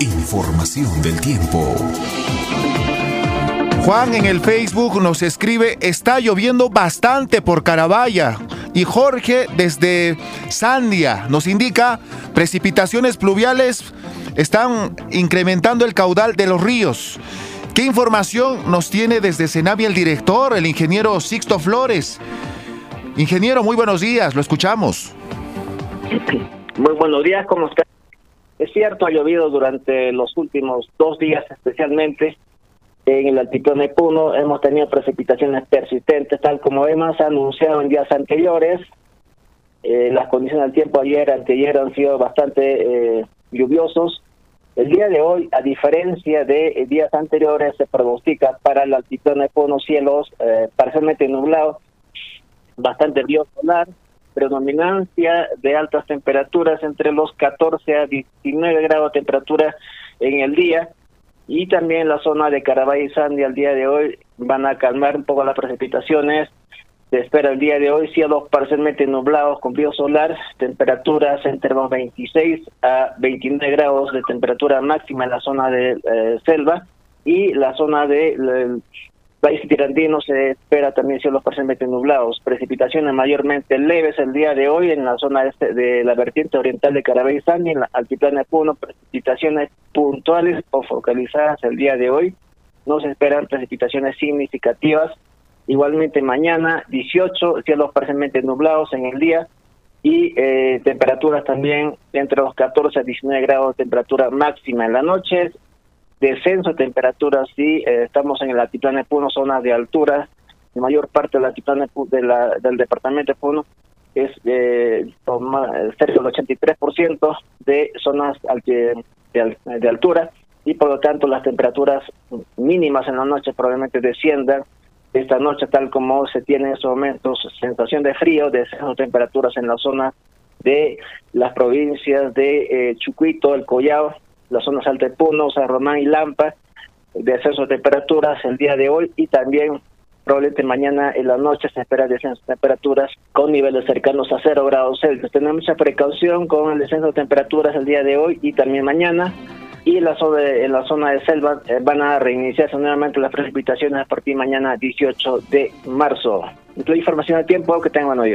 Información del tiempo. Juan en el Facebook nos escribe, está lloviendo bastante por Carabaya. Y Jorge desde Sandia nos indica, precipitaciones pluviales están incrementando el caudal de los ríos. ¿Qué información nos tiene desde Senavi el director, el ingeniero Sixto Flores? Ingeniero, muy buenos días, lo escuchamos. Muy buenos días, ¿cómo está? Es cierto, ha llovido durante los últimos dos días especialmente en el altiplano de hemos tenido precipitaciones persistentes, tal como hemos anunciado en días anteriores. Eh, las condiciones del tiempo ayer, anteayer han sido bastante eh, lluviosos. El día de hoy, a diferencia de eh, días anteriores, se pronostica para el altiplano de Puno cielos parcialmente nublados, bastante solar, predominancia de altas temperaturas entre los 14 a 19 grados de temperatura en el día y también la zona de Carabay y Sandy al día de hoy van a calmar un poco las precipitaciones. Se espera el día de hoy cielos parcialmente nublados con brillo solar, temperaturas entre los 26 a 29 grados de temperatura máxima en la zona de eh, selva y la zona de país tirandino se espera también cielos parcialmente nublados, precipitaciones mayormente leves el día de hoy en la zona este de la vertiente oriental de Carabay y en la altiplano de Puno, precipitaciones puntuales o focalizadas el día de hoy. No se esperan precipitaciones significativas. Igualmente mañana 18 cielos parcialmente nublados en el día y eh, temperaturas también entre los 14 a 19 grados de temperatura máxima en la noche descenso de temperaturas, sí, eh, estamos en el altiplano de Puno, zona de altura, la mayor parte del altiplano de la, del departamento de Puno es eh, cerca del 83% de zonas de, de, altura y por lo tanto las temperaturas mínimas en la noche probablemente desciendan. Esta noche tal como se tiene en estos momentos sensación de frío, descenso de temperaturas en la zona de las provincias de eh, Chucuito, el Collao, las zonas Puno, San Román y Lampa, de ascenso de temperaturas el día de hoy y también probablemente mañana en la noche se espera descenso de temperaturas con niveles cercanos a 0 grados Celsius. Tenemos mucha precaución con el descenso de temperaturas el día de hoy y también mañana. Y en la zona en la zona de selva eh, van a reiniciarse nuevamente las precipitaciones a partir mañana 18 de marzo. Entonces, información de tiempo, que tengan buenos.